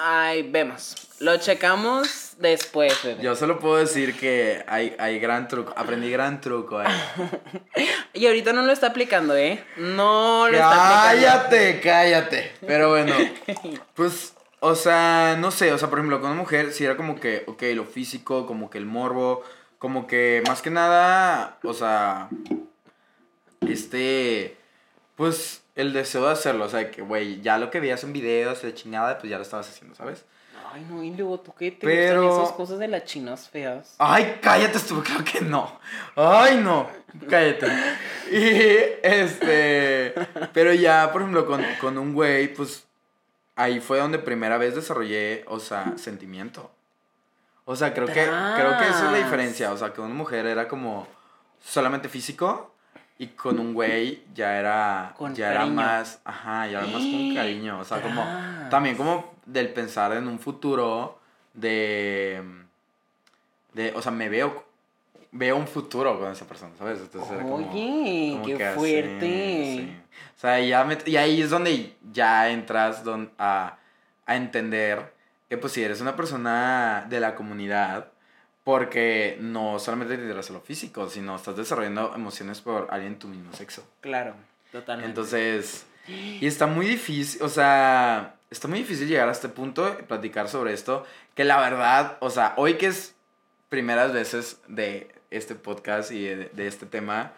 Ay, vemos. Lo checamos después, bebé. Yo solo puedo decir que hay, hay gran truco, aprendí gran truco ahí. Y ahorita no lo está aplicando, ¿eh? No lo está aplicando. Cállate, cállate. Pero bueno, pues, o sea, no sé, o sea, por ejemplo, con una mujer sí era como que, ok, lo físico, como que el morbo, como que más que nada, o sea, este, pues, el deseo de hacerlo, o sea, que, güey, ya lo que veías en videos de chingada, pues ya lo estabas haciendo, ¿sabes? Ay, no, y luego tú qué te Pero- gustan esas cosas de las chinas feas. Ay, cállate, estuvo, claro que no. Ay, no, cállate. Y este, pero ya, por ejemplo, con, con un güey, pues ahí fue donde primera vez desarrollé, o sea, sentimiento. O sea, creo que, creo que esa es la diferencia. O sea, que una mujer era como solamente físico Y con un güey ya era, Con ya era más, ajá, ya era más con cariño. O sea, como, también como del pensar en un futuro de, de, o sea, me veo, veo un futuro con esa persona, ¿sabes? Entonces era como- Oye, como qué que así, fuerte. sí. O sea, ya me- y ahí es donde ya entras don- a, a entender que pues si eres una persona de la comunidad, porque no solamente te interesa lo físico, sino estás desarrollando emociones por alguien de tu mismo sexo. Claro, totalmente. Entonces, y está muy difícil, o sea, está muy difícil llegar a este punto, platicar sobre esto, que la verdad, o sea, hoy que es primeras veces de este podcast y de, de este tema,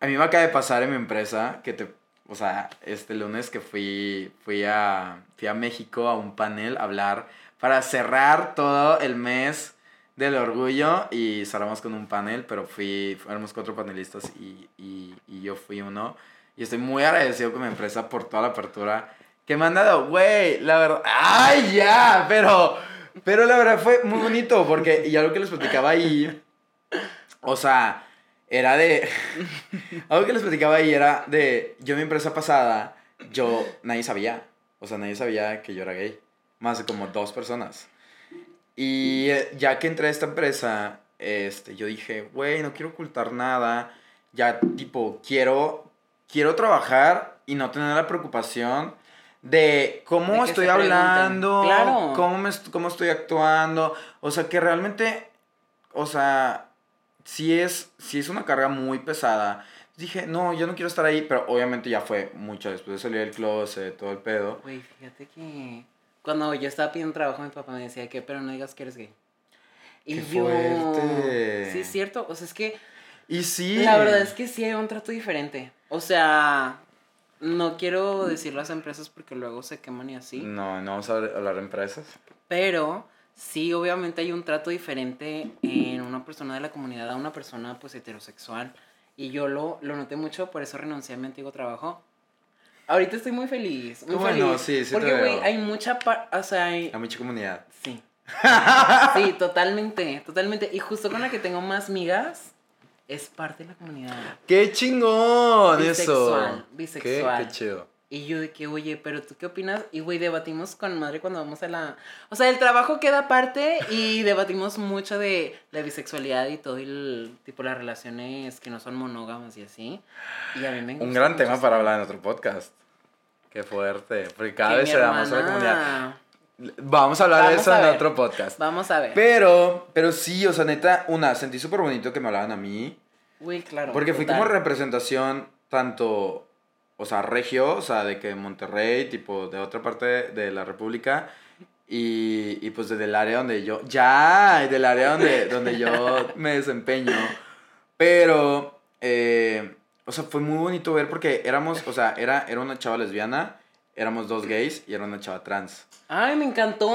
a mí me acaba de pasar en mi empresa que te, o sea, este lunes que fui, fui, a, fui a México a un panel a hablar para cerrar todo el mes del orgullo y cerramos con un panel, pero fui, fuéramos cuatro panelistas y, y, y yo fui uno. Y estoy muy agradecido con mi empresa por toda la apertura que me han dado, güey, la verdad, ay, ya, pero, pero la verdad fue muy bonito porque, y algo que les platicaba ahí, o sea, era de, algo que les platicaba ahí era de, yo mi empresa pasada, yo, nadie sabía, o sea, nadie sabía que yo era gay, más de como dos personas. Y eh, ya que entré a esta empresa, este, yo dije, güey, no quiero ocultar nada, ya tipo, quiero, quiero trabajar y no tener la preocupación de cómo De estoy hablando, Claro. cómo, me, cómo estoy actuando, o sea, que realmente, o sea, si es, si es una carga muy pesada. Dije, no, yo no quiero estar ahí, pero obviamente ya fue mucho después de salir del closet, todo el pedo. Güey, fíjate que cuando yo estaba pidiendo trabajo, mi papá me decía que, pero no digas que eres gay. Y Qué yo. fuerte. Sí, es cierto. O sea, es que Y sí. la verdad es que sí hay un trato diferente. O sea, no quiero decir las empresas porque luego se queman y así. No, no vamos a hablar de empresas. Pero sí, obviamente hay un trato diferente en una persona de la comunidad a una persona pues heterosexual. Y yo lo, lo noté mucho, por eso renuncié a mi antiguo trabajo. Ahorita estoy muy feliz, muy Bueno, feliz. sí, sí Porque, güey, hay mucha... O sea, hay... A mucha comunidad. Sí. Sí, totalmente, totalmente. Y justo con la que tengo más migas, es parte de la comunidad. ¡Qué chingón Bisexual, eso! bisexual. Qué, qué chido. Y yo de que, oye, pero tú qué opinas? Y güey, debatimos con madre cuando vamos a la... O sea, el trabajo queda aparte y debatimos mucho de la bisexualidad y todo el tipo las relaciones que no son monógamas y así. Y a mí me Un gran tema para hablar en otro podcast. Qué fuerte. Porque cada Que vez se da más a la comunidad. Vamos a hablar de Vamos eso a en otro podcast. Vamos a ver. Pero, pero sí, o sea, neta, una, sentí súper bonito que me hablaban a mí. Güey, claro. Porque fui total. como representación tanto, o sea, regio, o sea, de que Monterrey, tipo, de otra parte de la República, y, y pues del área donde yo, ya, del área donde, donde yo me desempeño. Pero, eh, o sea, fue muy bonito ver porque éramos, o sea, era, era una chava lesbiana, éramos dos gays y era una chava trans. Ay, me encantó.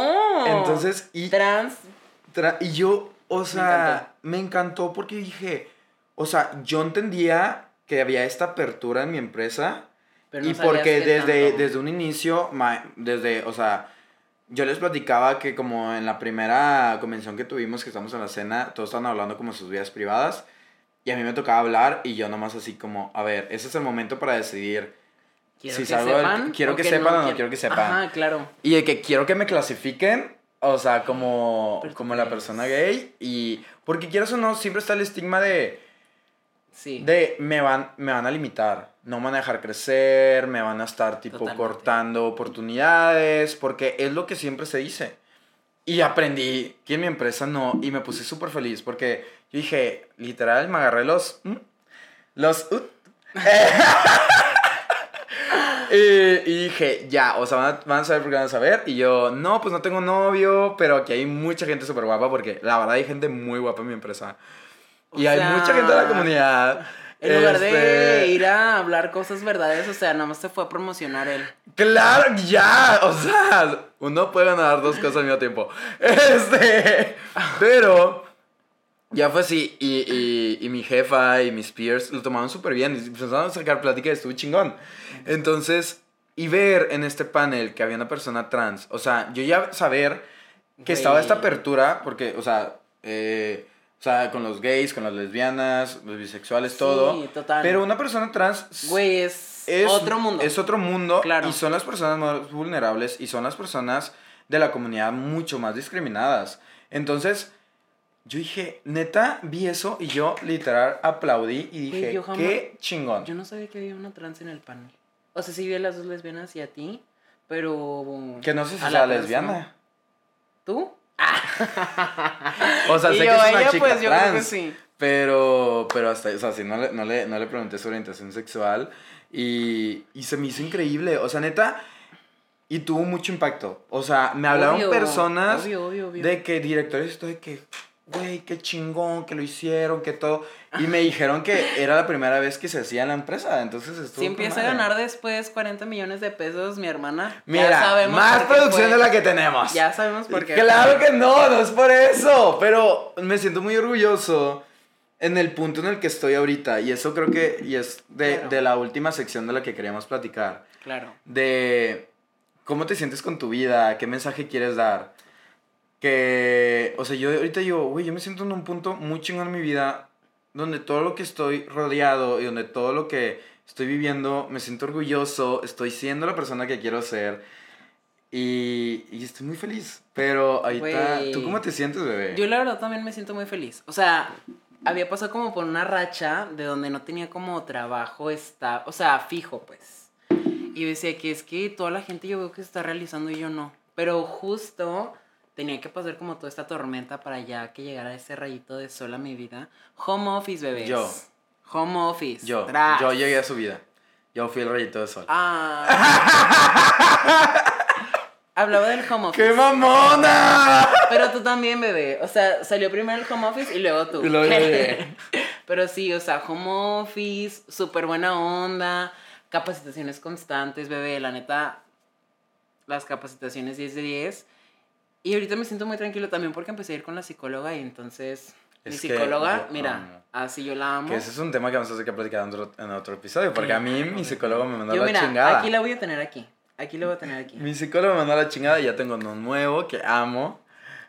Entonces, y, Trans. Tra- y yo, o sea, encantó. me encantó. porque dije, o sea, yo entendía que había esta apertura en mi empresa Pero no y porque desde, tanto. desde un inicio, desde, o sea, yo les platicaba que como en la primera convención que tuvimos, que estamos en la cena, todos estaban hablando como sus vidas privadas y a mí me tocaba hablar y yo nomás así como, a ver, ese es el momento para decidir Quiero si que salgo del- sepan. quiero o que sepan o no quiero- que sepan. Ajá, claro. y de que quiero que me clasifiquen, o sea, como, Pero como la persona gay. Y porque quieras o no, siempre está el estigma de, Sí. de me, van, me van a limitar. No me van a dejar crecer, me van a estar tipo Totalmente. cortando oportunidades, porque es lo que siempre se dice. Y aprendí que en mi empresa no, y me puse súper feliz porque yo dije, literal, me agarré los... Los... ¿ut? y, y dije, ya, o sea, van a, van a saber por qué van a saber. Y yo, no, pues no tengo novio, pero aquí hay mucha gente súper guapa porque la verdad hay gente muy guapa en mi empresa. O Y hay mucha gente de la comunidad. En lugar de Este, ir a hablar cosas verdades, o sea, nada más se fue a promocionar él. Claro, ya, o sea, uno puede ganar dos cosas al mismo tiempo. Este, pero ya fue así, y, y, y mi jefa y mis peers lo tomaron súper bien, y empezaron a sacar plática y estuvo chingón. Entonces, y ver en este panel que había una persona trans, o sea, yo ya saber que estaba esta apertura, porque, o sea, eh, O sea, con los gays, con las lesbianas, los bisexuales, todo. Sí, total. Pero una persona trans Güey, es, es otro mundo. Es otro mundo. Claro. Y son las personas más vulnerables y son las personas de la comunidad mucho más discriminadas. Entonces, yo dije, neta, vi eso y yo literal aplaudí y dije, jamás- qué chingón. Yo no sabía que había una trans en el panel. O sea, sí vi a las dos lesbianas y a ti, pero... Que no sé si sea lesbiana. ¿Tú? O sea, sé yo, que es una ella, chica pues, yo creo trans. que sí. Pero, pero hasta, o sea, sí, no le, no, le, no le pregunté su orientación sexual y, y se me hizo increíble. O sea, neta, y tuvo mucho impacto. O sea, me hablaron Obvio, personas obvio, obvio, obvio. de que directores esto de que, güey, qué chingón, que lo hicieron, que todo. Y me dijeron que era la primera vez que se hacía en la empresa. Entonces estuvo. Si empieza a ganar después 40 millones de pesos, mi hermana, Mira, ya sabemos más producción fue. de la que tenemos. Ya sabemos por qué. Claro que no, no es por eso. Pero me siento muy orgulloso en el punto en el que estoy ahorita. Y eso creo que y es de, Claro. de la última sección de la que queríamos platicar. Claro. De cómo te sientes con tu vida, qué mensaje quieres dar. Que, o sea, yo ahorita digo, güey, yo me siento en un punto muy chingón en mi vida donde todo lo que estoy rodeado y donde todo lo que estoy viviendo, me siento orgulloso, estoy siendo la persona que quiero ser. Y, y estoy muy feliz. Pero ahorita, Güey. ¿tú cómo te sientes, bebé? Yo la verdad también me siento muy feliz. O sea, había pasado como por una racha de donde no tenía como trabajo está, o sea, fijo, pues. Y yo decía que es que toda la gente yo veo que se está realizando y yo no. Pero justo tenía que pasar como toda esta tormenta para ya que llegara ese rayito de sol a mi vida. Home office, bebés. Yo. Home office. Yo, Tras. yo llegué a su vida. Yo fui el rayito de sol. Ah. Hablaba del home office. ¡Qué mamona! Pero tú también, bebé. O sea, salió primero el home office y luego tú. Llegué. Pero sí, o sea, home office, súper buena onda, capacitaciones constantes, bebé. La neta, las capacitaciones 10 de 10. Y ahorita me siento muy tranquilo también porque empecé a ir con la psicóloga y entonces... mi Es psicóloga, mira, así yo la amo. Que ese es un tema que vamos a tener que platicar en otro, en otro episodio. Porque a mí mi psicólogo me mandó Yo, la mira, chingada. aquí la voy a tener aquí. Aquí la voy a tener aquí. Mi psicólogo me mandó la chingada y ya tengo uno nuevo que amo.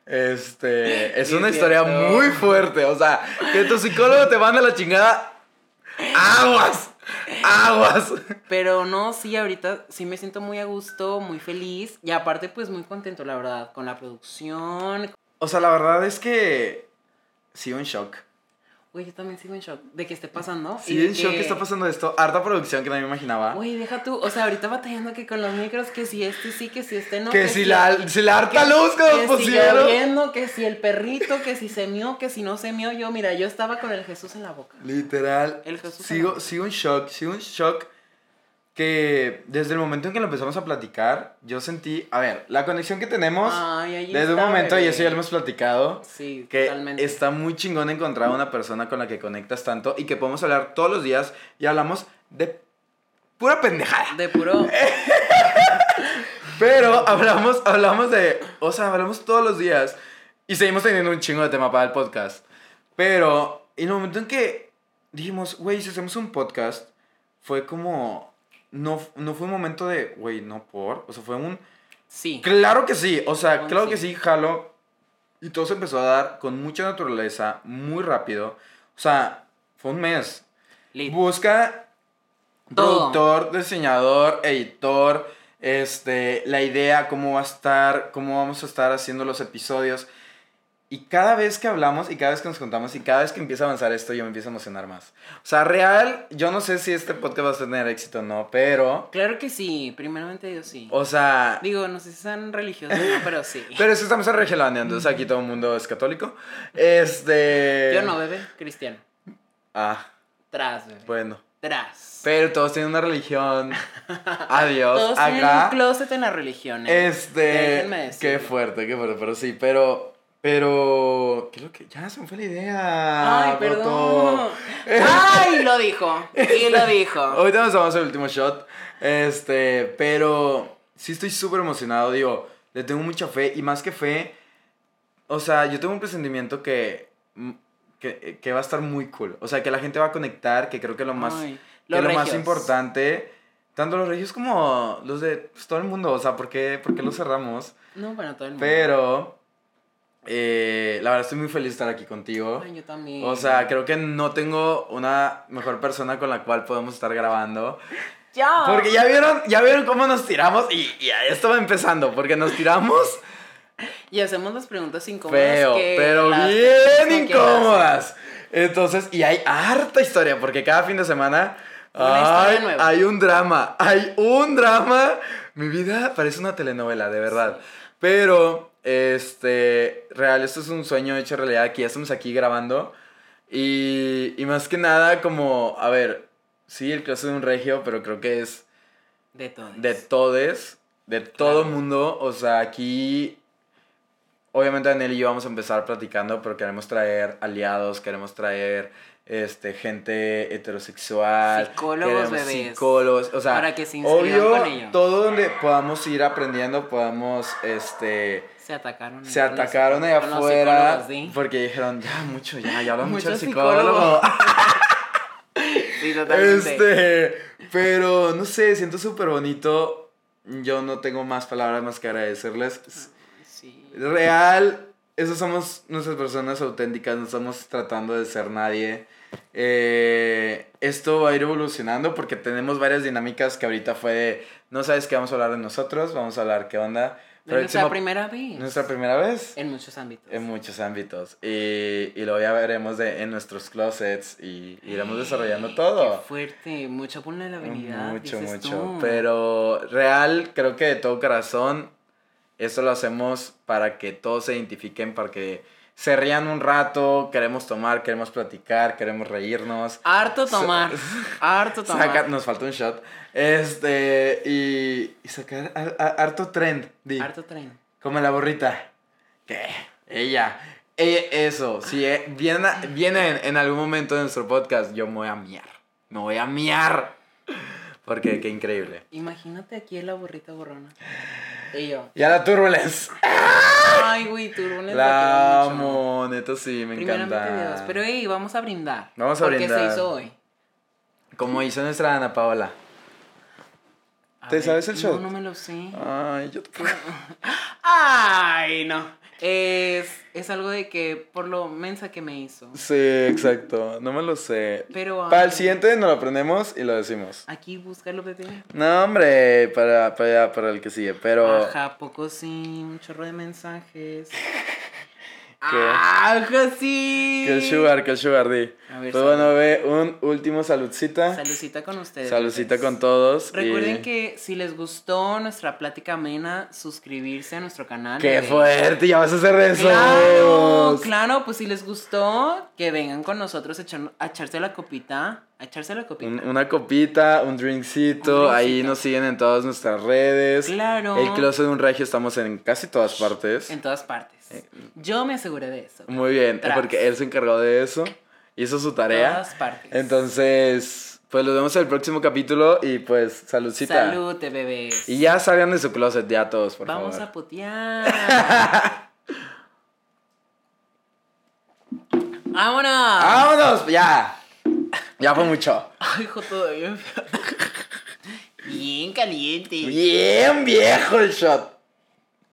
Este, es Sí, una es historia muy fuerte. O sea, que tu psicólogo te mande la chingada. ¡Aguas! ¡Aguas! Pero no, sí, ahorita sí me siento muy a gusto, muy feliz. Y aparte, pues muy contento, la verdad, con la producción. O sea, la verdad es que sigo en shock. Güey, yo también sigo en shock de que esté pasando. y Sigo de en shock que está pasando esto. Harta producción que no me imaginaba. Güey, deja tú. O sea, ahorita batallando que con los micros, que si este sí, que si este no. que si la, si la harta luz que nos si pusieron. lloviendo, que si el perrito, que si se mió, que si no se mió. Yo, mira, yo estaba con el Jesús en la boca. Literal. El Jesús sigo, amado. sigo en shock, sigo en shock que desde el momento en que lo empezamos a platicar, yo sentí, a ver, la conexión que tenemos Ay, desde un está, momento, y eso ya lo hemos platicado, Sí, que totalmente. está muy chingón encontrar una persona con la que conectas tanto y que podemos hablar todos los días y hablamos de pura pendejada. De puro. Pero hablamos, hablamos de, o sea, hablamos todos los días y seguimos teniendo un chingo de tema para el podcast. Pero en el momento en que dijimos, güey, si hacemos un podcast, fue como, no, no fue un momento de, güey, no por, o sea, fue un, Sí. claro que sí, o sea, claro sí. que sí, jalo. Y todo se empezó a dar con mucha naturaleza, muy rápido. O sea, fue un mes. Lit. Busca Todo. productor, diseñador, editor, este, la idea, cómo va a estar, cómo vamos a estar haciendo los episodios. Y cada vez que hablamos y cada vez que nos contamos y cada vez que empieza a avanzar esto, yo me empiezo a emocionar más. O sea, real, yo no sé si este podcast va a tener éxito o no, pero, Claro que sí. Primeramente Dios sí. o sea, Digo, no sé si sean religiosos, pero sí. pero es que estamos en Regelandia, entonces aquí todo el mundo es católico. Este... Yo no, bebé, cristiano. Ah, Tras, bebé. bueno. Tras. Pero todos tienen una religión. Adiós. Todos tienen un closet en la religión. ¿eh? Este. Déjenme Qué fuerte, qué fuerte. Pero sí, pero. Pero. ¿Qué es lo que.? Ya se me fue la idea. Ay, perdón. Ay, lo dijo. Y lo dijo. Ahorita nos vamos al último shot. Este. Pero. Sí, estoy súper emocionado. Digo, le tengo mucha fe. Y más que fe. O sea, yo tengo un presentimiento que. Que, que va a estar muy cool. O sea, que la gente va a conectar. Que creo que lo más. Ay, que lo más importante, tanto los regios como los de pues, todo el mundo, o sea, ¿por qué, por qué los cerramos? No, bueno, todo el mundo. Pero Eh, la verdad estoy muy feliz de estar aquí contigo. Ay, yo también. O sea, creo que no tengo una mejor persona con la cual podemos estar grabando. ya. Porque ya vieron, ya vieron cómo nos tiramos y, y ahí estaba empezando, porque nos tiramos Y hacemos las preguntas incómodas. feo, que pero bien incómodas. Entonces, y hay harta historia, porque cada fin de semana ay, hay un drama, hay un drama. Mi vida parece una telenovela, de verdad. Pero, este, real, esto es un sueño hecho realidad, que ya estamos aquí grabando. Y, y más que nada, como, a ver, sí, el clase de un regio, pero creo que es. De todo. de todes, de todo mundo. O sea, aquí, obviamente Daniel y yo vamos a empezar platicando, pero queremos traer aliados, queremos traer este, gente heterosexual. Psicólogos, bebés. Psicólogos, o sea, Para que se obvio, con ellos. todo donde podamos ir aprendiendo, podamos, este... Se atacaron. Se atacaron allá afuera porque dijeron, ya mucho, ya, ya habla mucho el psicólogo. psicólogo. Sí, totalmente. Este, pero no sé, siento súper bonito. Yo no tengo más palabras más que agradecerles. Sí. Real, esas somos nuestras personas auténticas, no estamos tratando de ser nadie. Eh, esto va a ir evolucionando porque tenemos varias dinámicas que ahorita fue de, no sabes qué vamos a hablar de nosotros, vamos a hablar qué onda. Nuestra primera vez. nuestra primera vez. En muchos ámbitos. En muchos ámbitos. Y, y luego ya veremos de, en nuestros closets y iremos desarrollando todo. Qué fuerte. Mucha vulnerabilidad. Mucho, mucho. tú. Pero real, creo que de todo corazón, esto lo hacemos para que todos se identifiquen, para que se rían un rato, queremos tomar, queremos platicar, queremos reírnos. Harto tomar. Harto tomar. Saca- nos falta un shot. Este, y, y sacar a- a- harto trend. di. Harto tren. Como la burrita. ¿Qué? Ella. E- eso, si eh, viene, viene en, algún momento de nuestro podcast, yo me voy a miar. Me voy a miar. Porque qué increíble. Imagínate aquí la burrita borrona. Y yo. Y a la Turbulence. Ay, güey, tú no La amo, neta sí, me encanta. Dios. Pero, hey, vamos a brindar. Vamos a porque brindar. se hizo hoy. Como hizo nuestra Ana Paola. A ¿Te ver, sabes el no, shot? No, me lo sé. Ay, yo te Ay, no. Es, es algo de que por lo mensa que me hizo. Sí, exacto. No me lo sé. Pero Para el siguiente nos lo aprendemos y lo decimos. Aquí búscalo, bebé. No, hombre, para, para, para el que sigue. Pero. Ajá, ¿a poco sí, un chorro de mensajes. Ajá, sí. Que el sugar, que el sugar, di. A ver, Pues salud. bueno, ve, un último saludcita. Saludcita con ustedes. Saludcita bebés. con todos. Recuerden y- que si les gustó nuestra plática amena, suscribirse a nuestro canal. ¡Qué fuerte! Ya vas a hacer eso. Claro, claro, pues si les gustó, que vengan con nosotros a, echar- a echarse la copita. A echarse la copita. Un- una copita, un drinkcito. Un Ahí nos siguen en todas nuestras redes. Claro. El Closet de un Regio estamos en casi todas partes. En todas partes. Eh, Yo me aseguré de eso. Muy bien, Tras. porque él se encargó de eso. Hizo su tarea. Todas partes. Entonces, pues nos vemos en el próximo capítulo y pues saludcita. Salute, bebés. Y ya salgan de su closet ya todos, por Vamos favor. a putear. ¡Vámonos! ¡Vámonos! Ya. Ya fue mucho. Ay, hijo, todavía. Bien caliente. Bien viejo el shot.